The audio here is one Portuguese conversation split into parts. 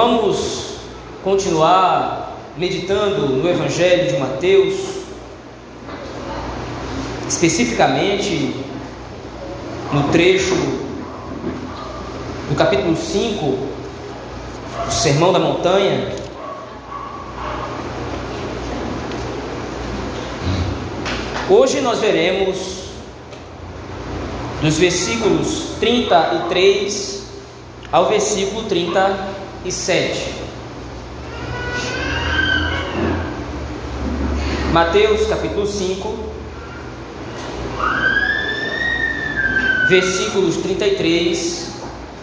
Vamos continuar meditando no Evangelho de Mateus, especificamente no trecho do capítulo 5, o Sermão da Montanha. Hoje nós veremos dos versículos 33 ao versículo 37. Mateus capítulo 5, versículos 33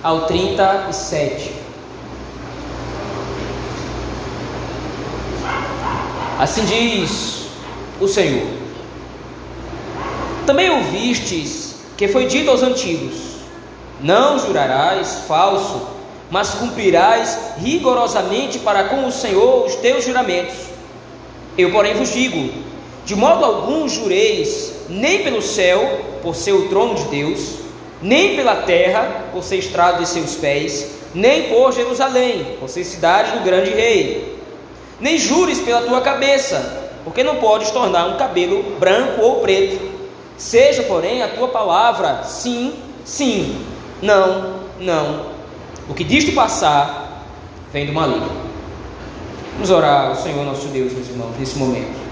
ao 37. Assim diz o Senhor: Também ouvistes que foi dito aos antigos: Não jurarás falso, mas cumprirás rigorosamente para com o Senhor os teus juramentos. Eu, porém, vos digo: de modo algum jureis, nem pelo céu, por ser o trono de Deus, nem pela terra, por ser estrado de seus pés, nem por Jerusalém, por ser cidade do grande rei. Nem jures pela tua cabeça, porque não podes tornar um cabelo branco ou preto. Seja, porém, a tua palavra sim, sim, não, não. O que disto passar vem do maligno. Vamos orar ao Senhor nosso Deus, meus irmãos, nesse momento.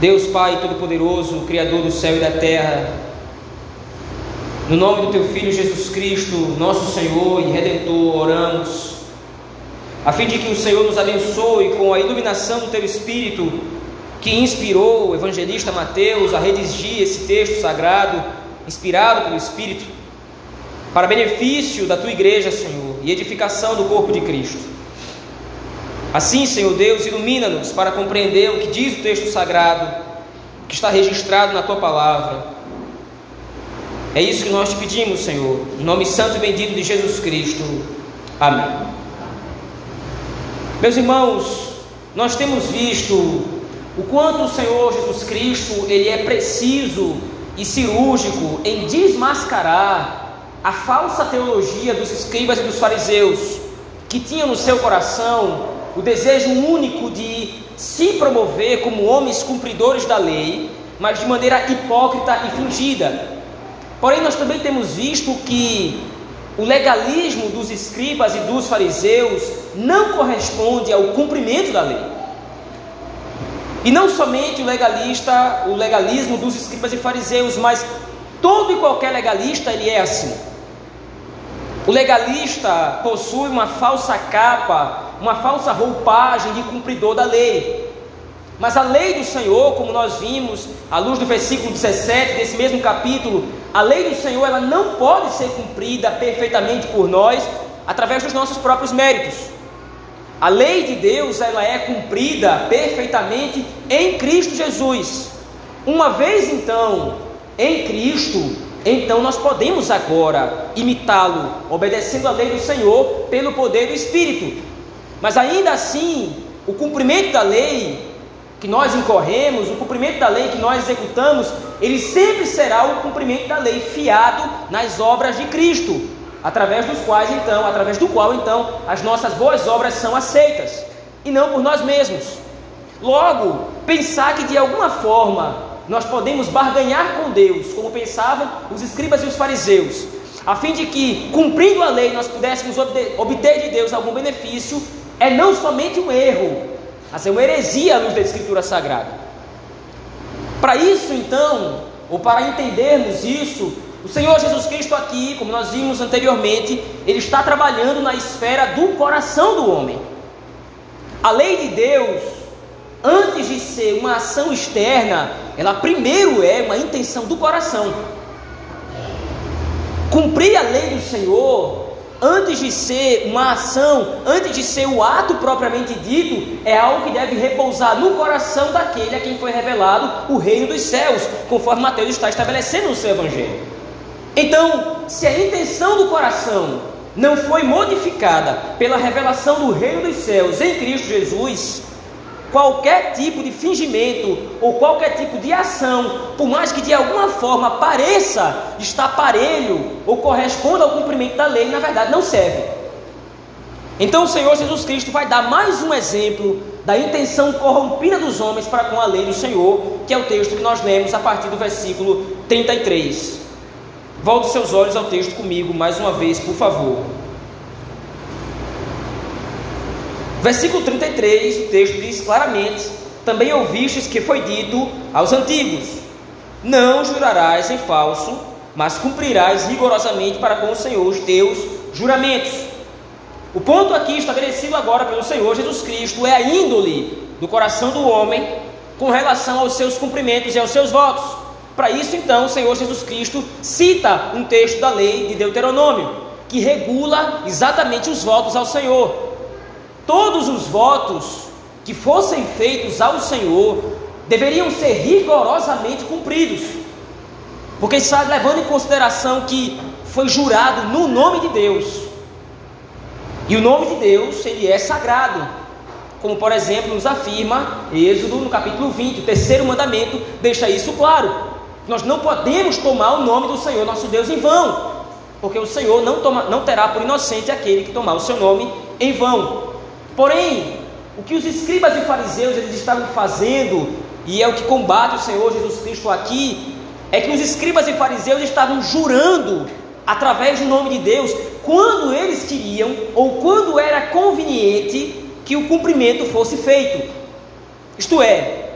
Deus Pai Todo-Poderoso, Criador do céu e da terra, no nome do Teu Filho Jesus Cristo, nosso Senhor e Redentor, oramos, a fim de que o Senhor nos abençoe com a iluminação do Teu Espírito, que inspirou o evangelista Mateus a redigir esse texto sagrado, inspirado pelo Espírito, para benefício da Tua igreja, Senhor, e edificação do corpo de Cristo. Assim, Senhor Deus, ilumina-nos para compreender o que diz o texto sagrado, que está registrado na tua palavra. É isso que nós te pedimos, Senhor, em nome santo e bendito de Jesus Cristo. Amém. Meus irmãos, nós temos visto o quanto o Senhor Jesus Cristo ele é preciso e cirúrgico em desmascarar a falsa teologia dos escribas e dos fariseus que tinham no seu coração o desejo único de se promover como homens cumpridores da lei, mas de maneira hipócrita e fingida. Porém, nós também temos visto que o legalismo dos escribas e dos fariseus não corresponde ao cumprimento da lei. E não somente o legalista, o legalismo dos escribas e fariseus, mas todo e qualquer legalista ele é assim. O legalista possui uma falsa capa uma falsa roupagem de cumpridor da lei. Mas a lei do Senhor, como nós vimos, à luz do versículo 17 desse mesmo capítulo, a lei do Senhor ela não pode ser cumprida perfeitamente por nós através dos nossos próprios méritos. A lei de Deus ela é cumprida perfeitamente em Cristo Jesus. Uma vez então em Cristo, então nós podemos agora imitá-lo, obedecendo a lei do Senhor pelo poder do Espírito. Mas ainda assim, o cumprimento da lei que nós incorremos, o cumprimento da lei que nós executamos, ele sempre será o cumprimento da lei fiado nas obras de Cristo, através dos quais então, através do qual então as nossas boas obras são aceitas e não por nós mesmos. Logo, pensar que de alguma forma nós podemos barganhar com Deus, como pensavam os escribas e os fariseus, a fim de que, cumprindo a lei, nós pudéssemos obter de Deus algum benefício, é não somente um erro, mas é uma heresia à luz da Escritura Sagrada. Para isso, então, ou para entendermos isso, o Senhor Jesus Cristo aqui, como nós vimos anteriormente, ele está trabalhando na esfera do coração do homem. A lei de Deus, antes de ser uma ação externa, ela primeiro é uma intenção do coração. Cumprir a lei do Senhor antes de ser uma ação, antes de ser o ato propriamente dito, é algo que deve repousar no coração daquele a quem foi revelado o reino dos céus, conforme Mateus está estabelecendo no seu evangelho. Então, se a intenção do coração não foi modificada pela revelação do reino dos céus em Cristo Jesus, qualquer tipo de fingimento ou qualquer tipo de ação, por mais que de alguma forma pareça estar parelho ou corresponda ao cumprimento da lei, na verdade não serve. Então o Senhor Jesus Cristo vai dar mais um exemplo da intenção corrompida dos homens para com a lei do Senhor, que é o texto que nós lemos a partir do versículo 33. Volte seus olhos ao texto comigo mais uma vez, por favor. Versículo 33, o texto diz claramente: Também ouvistes que foi dito aos antigos: Não jurarás em falso, mas cumprirás rigorosamente para com o Senhor os teus juramentos. O ponto aqui estabelecido agora pelo Senhor Jesus Cristo é a índole do coração do homem com relação aos seus cumprimentos e aos seus votos. Para isso, então, o Senhor Jesus Cristo cita um texto da lei de Deuteronômio, que regula exatamente os votos ao Senhor todos os votos que fossem feitos ao Senhor deveriam ser rigorosamente cumpridos, porque está levando em consideração que foi jurado no nome de Deus, e o nome de Deus ele é sagrado, como por exemplo nos afirma Êxodo no capítulo 20, o terceiro mandamento deixa isso claro. Nós não podemos tomar o nome do Senhor nosso Deus em vão, porque o Senhor não, toma, não terá por inocente aquele que tomar o seu nome em vão. Porém, o que os escribas e fariseus eles estavam fazendo, e é o que combate o Senhor Jesus Cristo aqui, é que os escribas e fariseus estavam jurando através do nome de Deus quando eles queriam ou quando era conveniente que o cumprimento fosse feito. Isto é,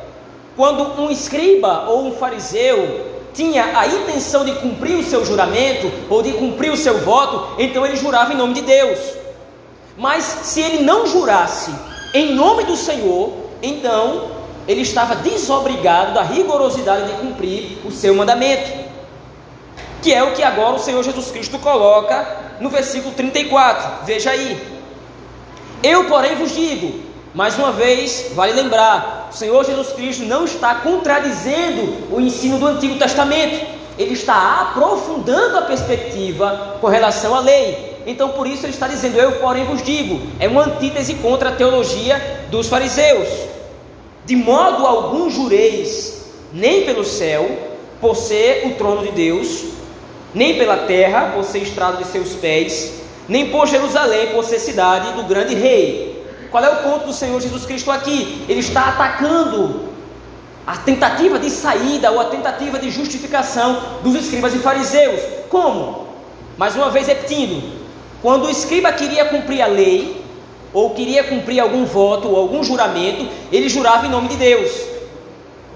quando um escriba ou um fariseu tinha a intenção de cumprir o seu juramento ou de cumprir o seu voto, então ele jurava em nome de Deus. Mas se ele não jurasse em nome do Senhor, então ele estava desobrigado da rigorosidade de cumprir o seu mandamento. Que é o que agora o Senhor Jesus Cristo coloca no versículo 34. Veja aí. Eu, porém, vos digo, mais uma vez, vale lembrar, o Senhor Jesus Cristo não está contradizendo o ensino do Antigo Testamento, ele está aprofundando a perspectiva com relação à lei. Então por isso ele está dizendo: Eu, porém, vos digo. É uma antítese contra a teologia dos fariseus. De modo algum jureis, nem pelo céu, por ser o trono de Deus, nem pela terra, por ser estrado de seus pés, nem por Jerusalém, por ser cidade do grande rei. Qual é o ponto do Senhor Jesus Cristo aqui? Ele está atacando a tentativa de saída ou a tentativa de justificação dos escribas e fariseus. Como? Mais uma vez repetindo, quando o escriba queria cumprir a lei, ou queria cumprir algum voto ou algum juramento, ele jurava em nome de Deus.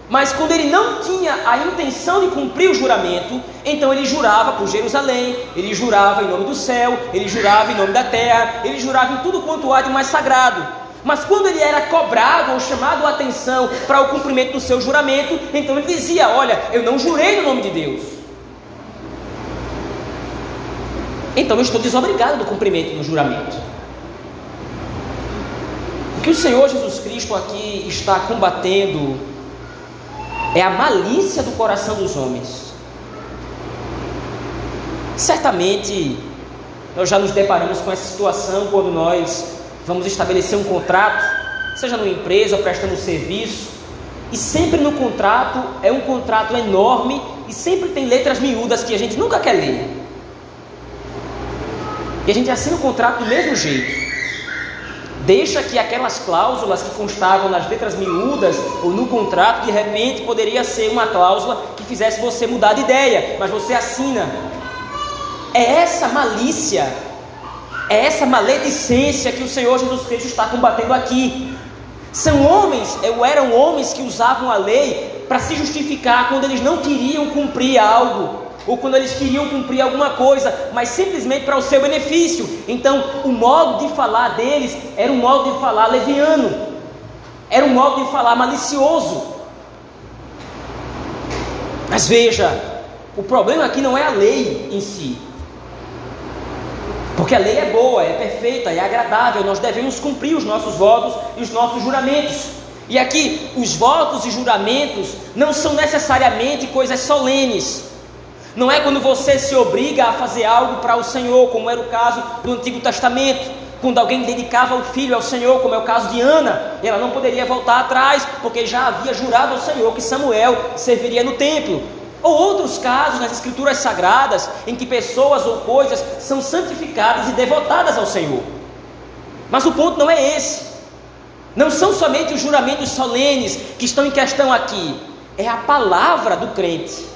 Mas quando ele não tinha a intenção de cumprir o juramento, então ele jurava por Jerusalém, ele jurava em nome do céu, ele jurava em nome da terra, ele jurava em tudo quanto há de mais sagrado. Mas quando ele era cobrado ou chamado a atenção para o cumprimento do seu juramento, então ele dizia: Olha, eu não jurei no nome de Deus. Então eu estou desobrigado do cumprimento do juramento. O que o Senhor Jesus Cristo aqui está combatendo é a malícia do coração dos homens. Certamente nós já nos deparamos com essa situação quando nós vamos estabelecer um contrato, seja numa empresa ou prestando serviço, e sempre no contrato é um contrato enorme e sempre tem letras miúdas que a gente nunca quer ler. E a gente assina o contrato do mesmo jeito. Deixa que aquelas cláusulas que constavam nas letras miúdas ou no contrato, de repente poderia ser uma cláusula que fizesse você mudar de ideia, mas você assina. É essa malícia, é essa maledicência que o Senhor Jesus Cristo está combatendo aqui. São homens, ou eram homens que usavam a lei para se justificar quando eles não queriam cumprir algo ou quando eles queriam cumprir alguma coisa, mas simplesmente para o seu benefício. Então, o modo de falar deles era um modo de falar leviano, era um modo de falar malicioso. Mas veja, o problema aqui não é a lei em si, porque a lei é boa, é perfeita, é agradável, nós devemos cumprir os nossos votos e os nossos juramentos. E aqui, os votos e juramentos não são necessariamente coisas solenes. Não é quando você se obriga a fazer algo para o Senhor, como era o caso do Antigo Testamento. quando alguém dedicava o filho ao Senhor, como é o caso de Ana, ela não poderia voltar atrás, porque já havia jurado ao Senhor que Samuel serviria no templo. Ou outros casos nas Escrituras Sagradas, em que pessoas ou coisas são santificadas e devotadas ao Senhor. Mas o ponto não é esse. Não são somente os juramentos solenes que estão em questão aqui, é a palavra do crente.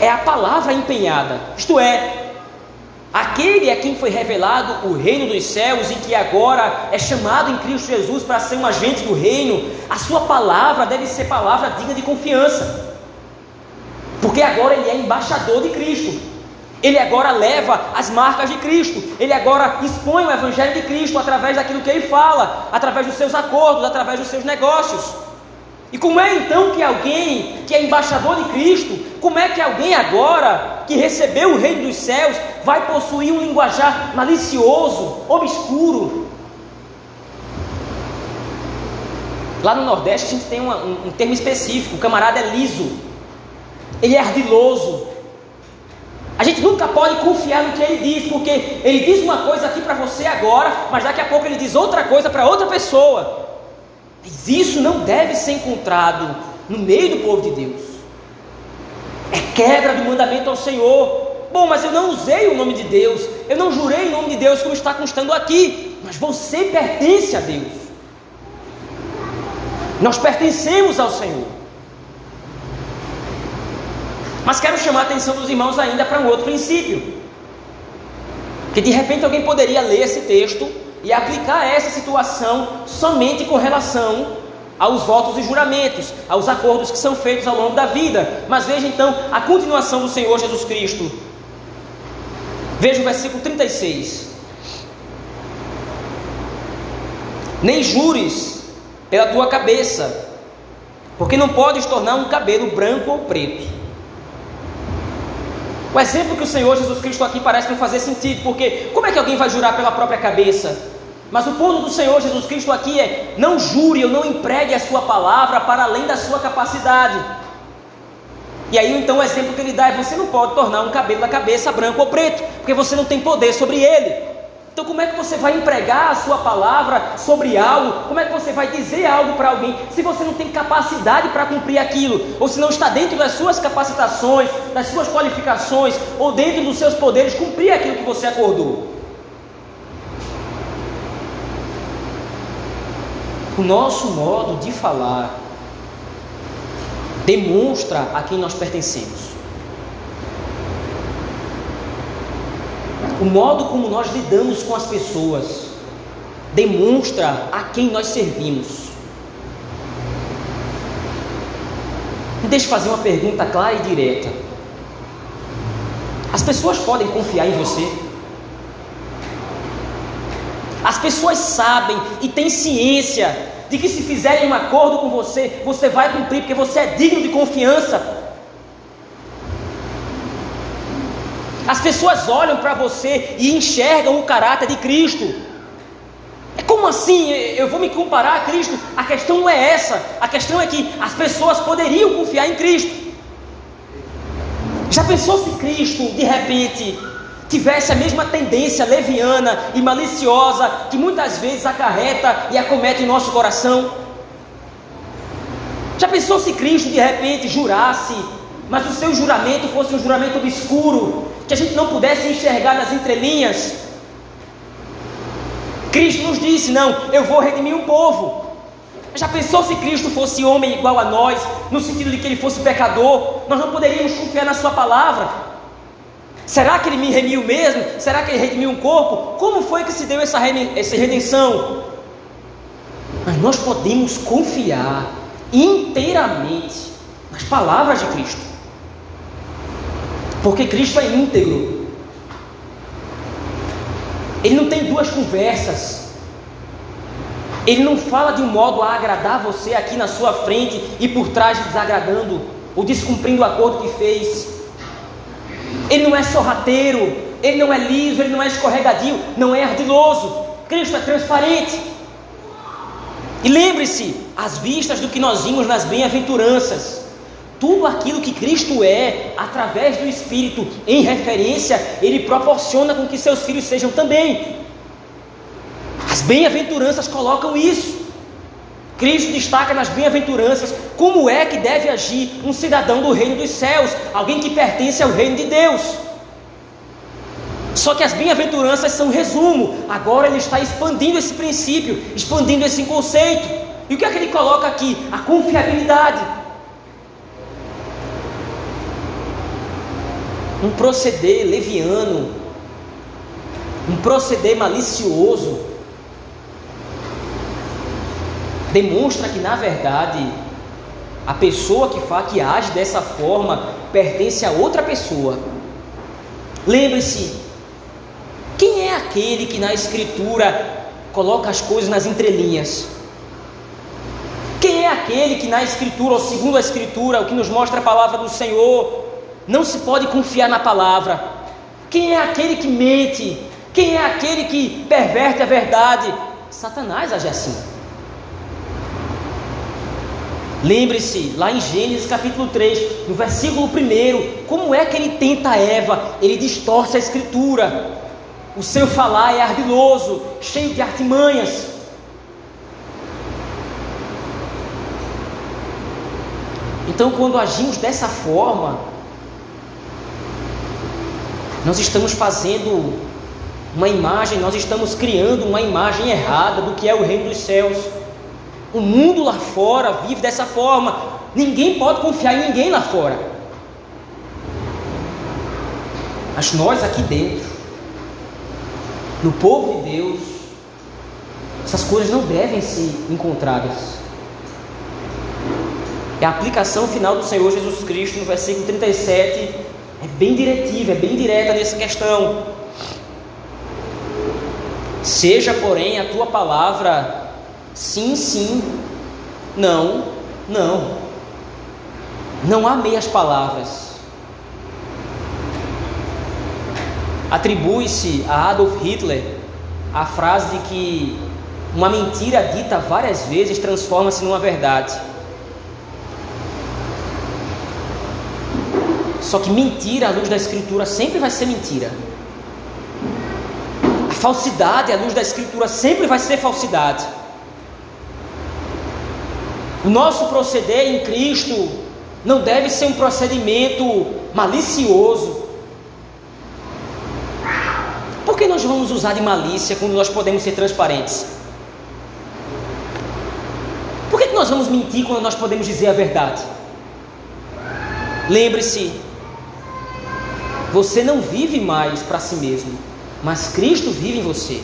É a palavra empenhada, isto é, aquele a quem foi revelado o reino dos céus e que agora é chamado em Cristo Jesus para ser um agente do reino, a sua palavra deve ser palavra digna de confiança, porque agora ele é embaixador de Cristo. Ele agora leva as marcas de Cristo, ele agora expõe o Evangelho de Cristo através daquilo que ele fala, através dos seus acordos, através dos seus negócios. E como é então que alguém que é embaixador de Cristo, como é que alguém agora que recebeu o reino dos céus vai possuir um linguajar malicioso, obscuro? Lá no Nordeste a gente tem uma, um, um termo específico: o camarada é liso, ele é ardiloso, a gente nunca pode confiar no que ele diz, porque ele diz uma coisa aqui para você agora, mas daqui a pouco ele diz outra coisa para outra pessoa. Isso não deve ser encontrado no meio do povo de Deus. É quebra do mandamento ao Senhor. Bom, mas eu não usei o nome de Deus, eu não jurei o nome de Deus como está constando aqui, mas você pertence a Deus. Nós pertencemos ao Senhor. Mas quero chamar a atenção dos irmãos ainda para um outro princípio. Que de repente alguém poderia ler esse texto e aplicar essa situação somente com relação aos votos e juramentos, aos acordos que são feitos ao longo da vida. Mas veja então a continuação do Senhor Jesus Cristo. Veja o versículo 36. Nem jures pela tua cabeça, porque não podes tornar um cabelo branco ou preto. O exemplo que o Senhor Jesus Cristo aqui parece não fazer sentido, porque como é que alguém vai jurar pela própria cabeça? Mas o ponto do Senhor Jesus Cristo aqui é: não jure ou não empregue a sua palavra para além da sua capacidade. E aí então o exemplo que ele dá é: você não pode tornar um cabelo da cabeça branco ou preto, porque você não tem poder sobre ele. Então, como é que você vai empregar a sua palavra sobre algo? Como é que você vai dizer algo para alguém se você não tem capacidade para cumprir aquilo? Ou se não está dentro das suas capacitações, das suas qualificações, ou dentro dos seus poderes cumprir aquilo que você acordou? O nosso modo de falar demonstra a quem nós pertencemos. O modo como nós lidamos com as pessoas demonstra a quem nós servimos. Me deixe fazer uma pergunta clara e direta. As pessoas podem confiar em você? As pessoas sabem e têm ciência de que se fizerem um acordo com você, você vai cumprir, porque você é digno de confiança. As pessoas olham para você e enxergam o caráter de Cristo. É como assim? Eu vou me comparar a Cristo? A questão não é essa. A questão é que as pessoas poderiam confiar em Cristo. Já pensou se Cristo, de repente, tivesse a mesma tendência leviana e maliciosa que muitas vezes acarreta e acomete o nosso coração? Já pensou se Cristo, de repente, jurasse, mas o seu juramento fosse um juramento obscuro, que a gente não pudesse enxergar nas entrelinhas. Cristo nos disse: Não, eu vou redimir um povo. Já pensou se Cristo fosse homem igual a nós, no sentido de que ele fosse pecador? Nós não poderíamos confiar na Sua palavra. Será que ele me remiu mesmo? Será que ele redimiu um corpo? Como foi que se deu essa redenção? Mas nós podemos confiar inteiramente nas palavras de Cristo. Porque Cristo é íntegro. Ele não tem duas conversas. Ele não fala de um modo a agradar você aqui na sua frente e por trás desagradando ou descumprindo o acordo que fez. Ele não é sorrateiro, ele não é liso, ele não é escorregadio, não é ardiloso. Cristo é transparente. E lembre-se, às vistas do que nós vimos nas bem-aventuranças, tudo aquilo que Cristo é, através do Espírito, em referência, Ele proporciona com que seus filhos sejam também. As bem-aventuranças colocam isso. Cristo destaca nas bem-aventuranças como é que deve agir um cidadão do reino dos céus, alguém que pertence ao reino de Deus. Só que as bem-aventuranças são resumo, agora ele está expandindo esse princípio, expandindo esse conceito. E o que é que ele coloca aqui? A confiabilidade. Um proceder leviano, um proceder malicioso, demonstra que na verdade a pessoa que faz, que age dessa forma pertence a outra pessoa. Lembre-se, quem é aquele que na escritura coloca as coisas nas entrelinhas? Quem é aquele que na escritura, ou segundo a escritura, o que nos mostra a palavra do Senhor, não se pode confiar na palavra. Quem é aquele que mente? Quem é aquele que perverte a verdade? Satanás age assim. Lembre-se, lá em Gênesis capítulo 3, no versículo 1, como é que ele tenta Eva? Ele distorce a escritura. O seu falar é ardiloso, cheio de artimanhas. Então, quando agimos dessa forma, nós estamos fazendo uma imagem, nós estamos criando uma imagem errada do que é o reino dos céus. O mundo lá fora vive dessa forma. Ninguém pode confiar em ninguém lá fora. Mas nós aqui dentro, no povo de Deus, essas coisas não devem ser encontradas. É a aplicação final do Senhor Jesus Cristo no versículo 37 é bem diretiva, é bem direta nessa questão. Seja, porém, a tua palavra sim, sim, não, não. Não há meias palavras. Atribui-se a Adolf Hitler a frase de que uma mentira dita várias vezes transforma-se numa verdade. Só que mentira à luz da Escritura sempre vai ser mentira. A falsidade à luz da Escritura sempre vai ser falsidade. O nosso proceder em Cristo não deve ser um procedimento malicioso. Por que nós vamos usar de malícia quando nós podemos ser transparentes? Por que nós vamos mentir quando nós podemos dizer a verdade? Lembre-se, você não vive mais para si mesmo, mas Cristo vive em você.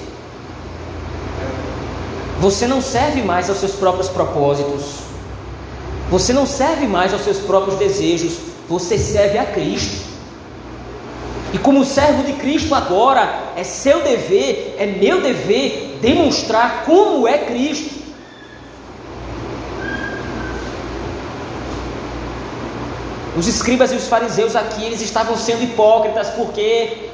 Você não serve mais aos seus próprios propósitos. Você não serve mais aos seus próprios desejos. Você serve a Cristo. E como servo de Cristo agora, é seu dever, é meu dever demonstrar como é Cristo. Os escribas e os fariseus aqui, eles estavam sendo hipócritas porque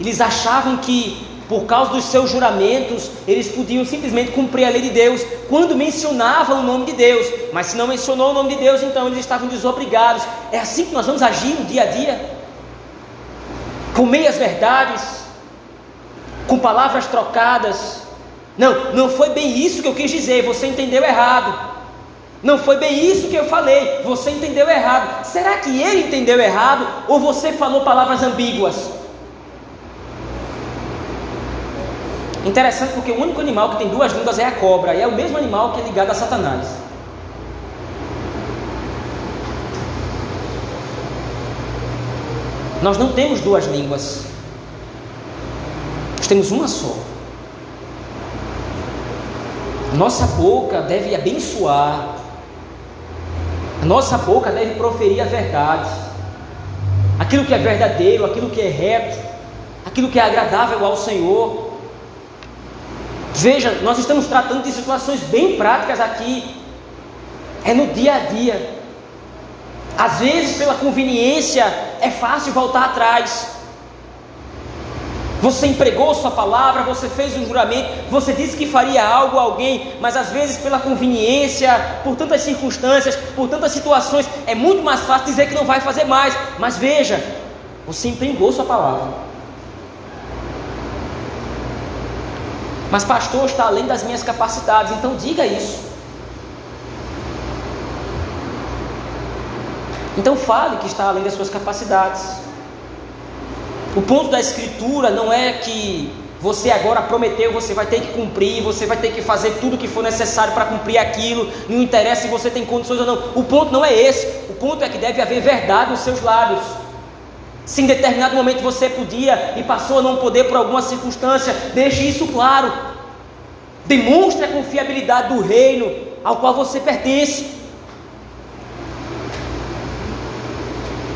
eles achavam que por causa dos seus juramentos, eles podiam simplesmente cumprir a lei de Deus quando mencionavam o nome de Deus, mas se não mencionou o nome de Deus, então eles estavam desobrigados. É assim que nós vamos agir no dia a dia? Com meias verdades, com palavras trocadas. Não, não foi bem isso que eu quis dizer, você entendeu errado. Não foi bem isso que eu falei, você entendeu errado. Será que ele entendeu errado ou você falou palavras ambíguas? Interessante porque o único animal que tem duas línguas é a cobra, e é o mesmo animal que é ligado a Satanás. Nós não temos duas línguas, nós temos uma só. Nossa boca deve abençoar a nossa boca deve proferir a verdade, aquilo que é verdadeiro, aquilo que é reto, aquilo que é agradável ao Senhor. Veja, nós estamos tratando de situações bem práticas aqui, é no dia a dia. Às vezes, pela conveniência, é fácil voltar atrás. Você empregou sua palavra, você fez um juramento, você disse que faria algo a alguém, mas às vezes pela conveniência, por tantas circunstâncias, por tantas situações, é muito mais fácil dizer que não vai fazer mais. Mas veja, você empregou sua palavra. Mas pastor está além das minhas capacidades, então diga isso. Então fale que está além das suas capacidades. O ponto da escritura não é que você agora prometeu, você vai ter que cumprir, você vai ter que fazer tudo o que for necessário para cumprir aquilo, não interessa se você tem condições ou não. O ponto não é esse. O ponto é que deve haver verdade nos seus lábios. Se em determinado momento você podia e passou a não poder por alguma circunstância, deixe isso claro. Demonstre a confiabilidade do reino ao qual você pertence.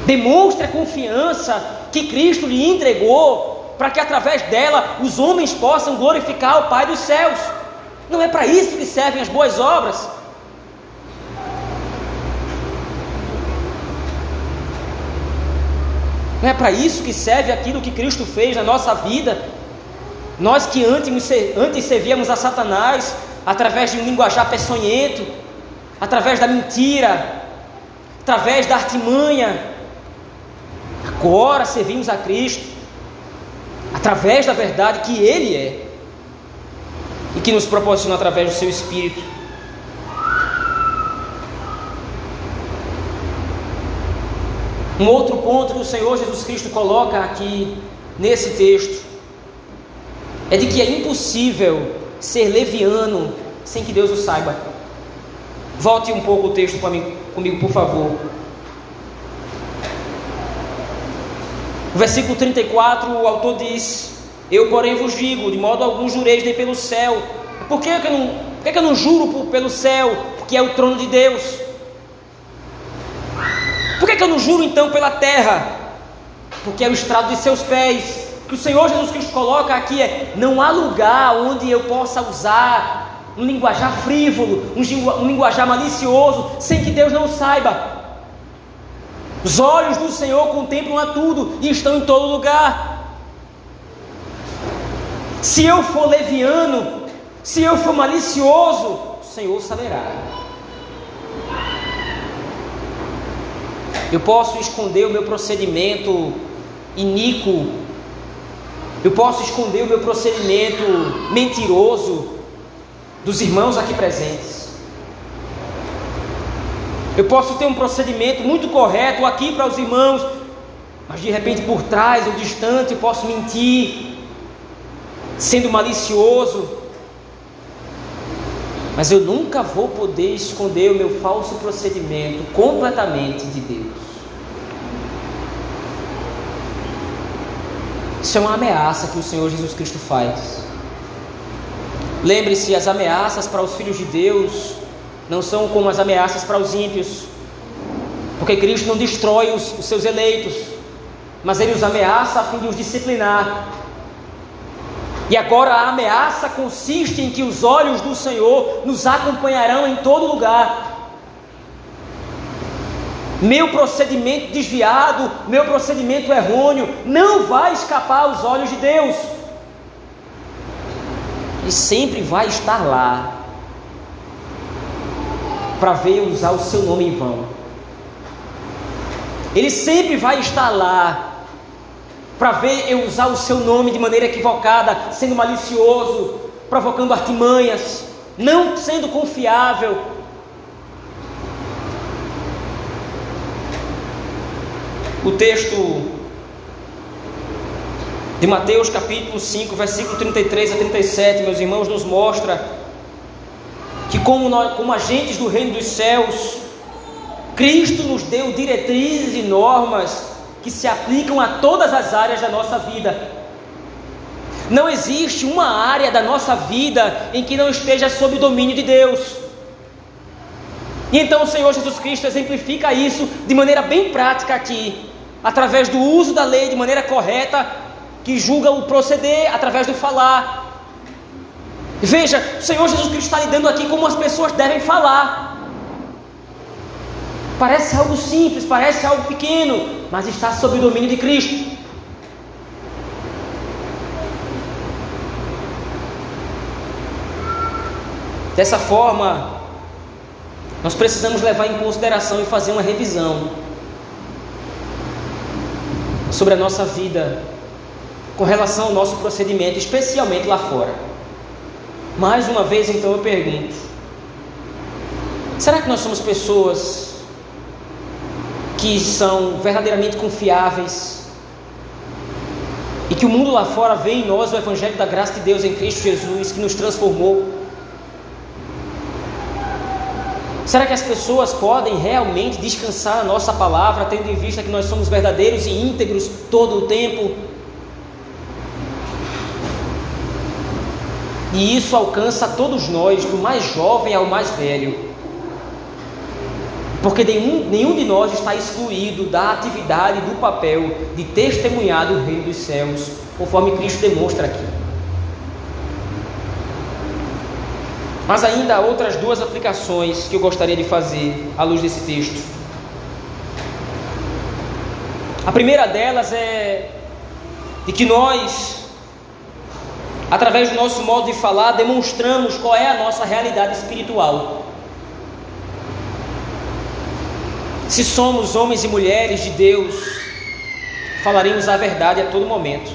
Demonstre a confiança que Cristo lhe entregou, para que através dela os homens possam glorificar o Pai dos céus. Não é para isso que servem as boas obras. Não é para isso que serve aquilo que Cristo fez na nossa vida. Nós que antes, antes servíamos a Satanás através de um linguajar peçonhento, através da mentira, através da artimanha, Agora servimos a Cristo através da verdade que Ele é e que nos proporciona através do Seu Espírito. Um outro ponto que o Senhor Jesus Cristo coloca aqui nesse texto é de que é impossível ser leviano sem que Deus o saiba. Volte um pouco o texto comigo, por favor. No versículo 34, o autor diz: Eu, porém, vos digo, de modo algum jureis nem pelo céu. Por que, que, eu, não, por que, que eu não juro pelo céu, que é o trono de Deus? Por que, que eu não juro então pela terra? Porque é o estrado de seus pés. Que o Senhor Jesus Cristo coloca aqui é: não há lugar onde eu possa usar um linguajar frívolo, um linguajar malicioso, sem que Deus não saiba. Os olhos do Senhor contemplam a tudo e estão em todo lugar. Se eu for leviano, se eu for malicioso, o Senhor saberá. Eu posso esconder o meu procedimento iníquo, eu posso esconder o meu procedimento mentiroso dos irmãos aqui presentes. Eu posso ter um procedimento muito correto aqui para os irmãos, mas de repente por trás ou distante eu posso mentir, sendo malicioso. Mas eu nunca vou poder esconder o meu falso procedimento completamente de Deus. Isso é uma ameaça que o Senhor Jesus Cristo faz. Lembre-se, as ameaças para os filhos de Deus não são como as ameaças para os ímpios, porque Cristo não destrói os, os seus eleitos, mas ele os ameaça a fim de os disciplinar. E agora a ameaça consiste em que os olhos do Senhor nos acompanharão em todo lugar. Meu procedimento desviado, meu procedimento errôneo, não vai escapar aos olhos de Deus. E sempre vai estar lá, para ver usar o seu nome em vão. Ele sempre vai estar lá para ver eu usar o seu nome de maneira equivocada, sendo malicioso, provocando artimanhas, não sendo confiável. O texto de Mateus capítulo 5, versículo 33 a 37, meus irmãos, nos mostra como, nós, como agentes do reino dos céus, Cristo nos deu diretrizes e normas que se aplicam a todas as áreas da nossa vida. Não existe uma área da nossa vida em que não esteja sob o domínio de Deus. E então o Senhor Jesus Cristo exemplifica isso de maneira bem prática aqui, através do uso da lei de maneira correta, que julga o proceder através do falar, Veja, o Senhor Jesus Cristo está lhe dando aqui como as pessoas devem falar. Parece algo simples, parece algo pequeno, mas está sob o domínio de Cristo. Dessa forma, nós precisamos levar em consideração e fazer uma revisão sobre a nossa vida com relação ao nosso procedimento, especialmente lá fora. Mais uma vez, então, eu pergunto: será que nós somos pessoas que são verdadeiramente confiáveis e que o mundo lá fora vê em nós o Evangelho da graça de Deus em Cristo Jesus que nos transformou? Será que as pessoas podem realmente descansar na nossa palavra, tendo em vista que nós somos verdadeiros e íntegros todo o tempo? E isso alcança todos nós, do mais jovem ao mais velho. Porque nenhum, nenhum de nós está excluído da atividade, do papel de testemunhar do reino dos céus, conforme Cristo demonstra aqui. Mas ainda há outras duas aplicações que eu gostaria de fazer à luz desse texto. A primeira delas é de que nós, através do nosso modo de falar, demonstramos qual é a nossa realidade espiritual. Se somos homens e mulheres de Deus, falaremos a verdade a todo momento.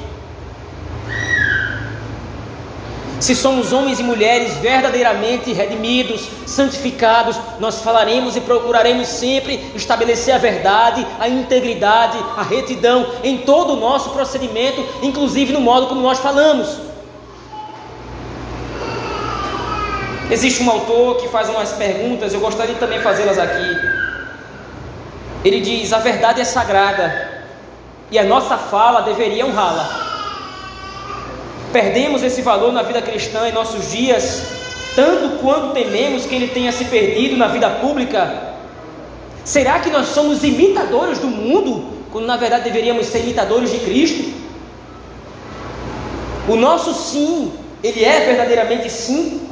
Se somos homens e mulheres verdadeiramente redimidos, santificados, nós falaremos e procuraremos sempre estabelecer a verdade, a integridade, a retidão em todo o nosso procedimento, inclusive no modo como nós falamos. Existe um autor que faz umas perguntas, eu gostaria de também fazê-las aqui. Ele diz: A verdade é sagrada e a nossa fala deveria honrá-la. Perdemos esse valor na vida cristã em nossos dias, tanto quanto tememos que ele tenha se perdido na vida pública. Será que nós somos imitadores do mundo, quando na verdade deveríamos ser imitadores de Cristo? O nosso sim, ele é verdadeiramente sim?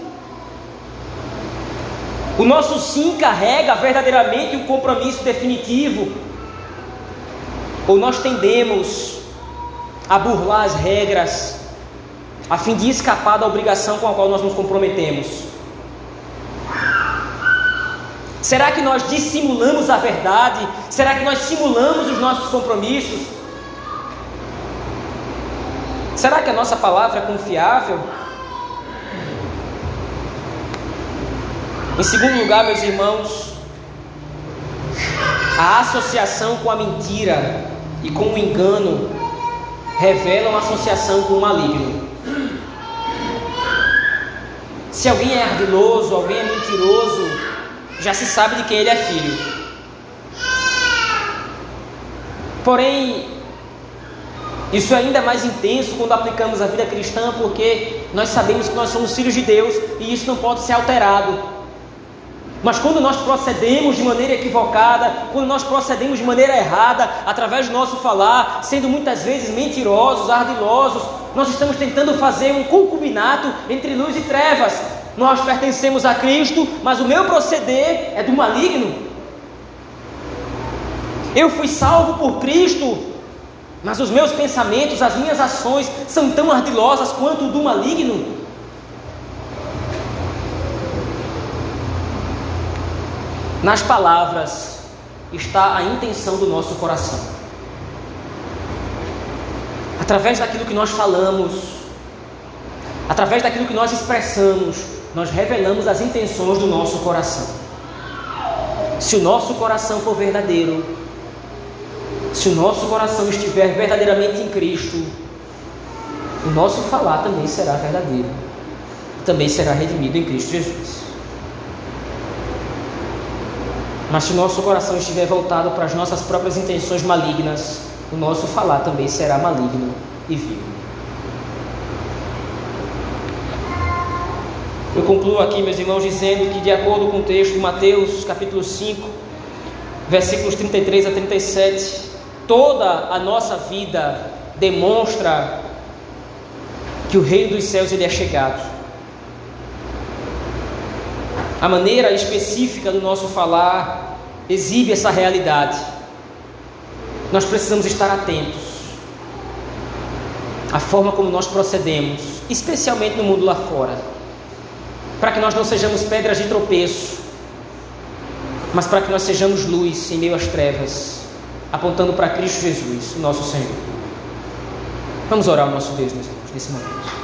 O nosso sim carrega verdadeiramente um compromisso definitivo? Ou nós tendemos a burlar as regras a fim de escapar da obrigação com a qual nós nos comprometemos? Será que nós dissimulamos a verdade? Será que nós simulamos os nossos compromissos? Será que a nossa palavra é confiável? Em segundo lugar, meus irmãos, a associação com a mentira e com o engano revela uma associação com o maligno. Se alguém é ardiloso, alguém é mentiroso, já se sabe de quem ele é filho. Porém, isso é ainda mais intenso quando aplicamos a vida cristã, porque nós sabemos que nós somos filhos de Deus e isso não pode ser alterado. Mas quando nós procedemos de maneira equivocada, quando nós procedemos de maneira errada, através do nosso falar, sendo muitas vezes mentirosos, ardilosos, nós estamos tentando fazer um concubinato entre luz e trevas. Nós pertencemos a Cristo, mas o meu proceder é do maligno. Eu fui salvo por Cristo, mas os meus pensamentos, as minhas ações são tão ardilosas quanto o do maligno. Nas palavras está a intenção do nosso coração através daquilo que nós falamos, através daquilo que nós expressamos, nós revelamos as intenções do nosso coração. Se o nosso coração for verdadeiro, se o nosso coração estiver verdadeiramente em Cristo, o nosso falar também será verdadeiro, também será redimido em Cristo Jesus. Mas se o nosso coração estiver voltado para as nossas próprias intenções malignas, o nosso falar também será maligno e vil. Eu concluo aqui, meus irmãos, dizendo que, de acordo com o texto de Mateus, capítulo 5, versículos 33 a 37, toda a nossa vida demonstra que o reino dos céus ele é chegado. A maneira específica do nosso falar exibe essa realidade nós precisamos estar atentos à forma como nós procedemos, especialmente no mundo lá fora. para que nós não sejamos pedras de tropeço, mas para que nós sejamos luz em meio às trevas, apontando para Cristo Jesus, nosso Senhor. Vamos orar ao nosso Deus nesse momento.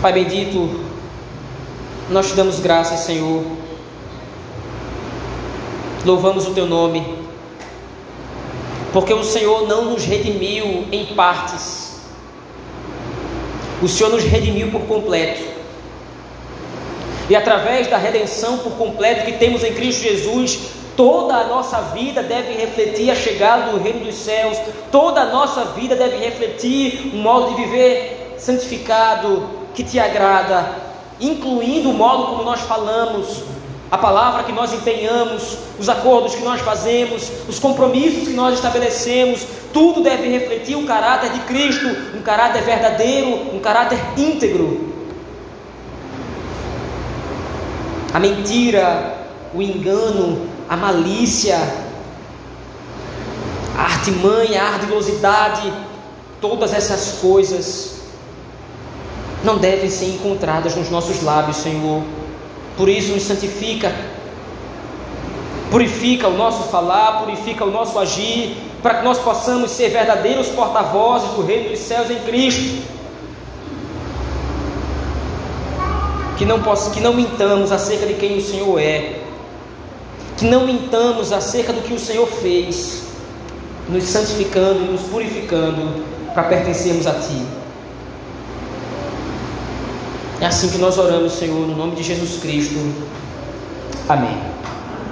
Pai bendito, nós te damos graças, Senhor. Louvamos o teu nome, porque o Senhor não nos redimiu em partes, o Senhor nos redimiu por completo. E através da redenção por completo que temos em Cristo Jesus, toda a nossa vida deve refletir a chegada do reino dos céus, toda a nossa vida deve refletir um modo de viver santificado, que te agrada, incluindo o modo como nós falamos, a palavra que nós empenhamos, os acordos que nós fazemos, os compromissos que nós estabelecemos, tudo deve refletir o caráter de Cristo, um caráter verdadeiro, um caráter íntegro. a mentira, o engano, a malícia, a artimanha, a ardilosidade, todas essas coisas não devem ser encontradas nos nossos lábios, Senhor. Por isso, nos santifica, purifica o nosso falar, purifica o nosso agir, para que nós possamos ser verdadeiros porta-vozes do Reino dos Céus em Cristo. que não, possa, que não mintamos acerca de quem o Senhor é, que não mintamos acerca do que o Senhor fez, nos santificando e nos purificando para pertencermos a Ti. É assim que nós oramos, Senhor, no nome de Jesus Cristo. Amém.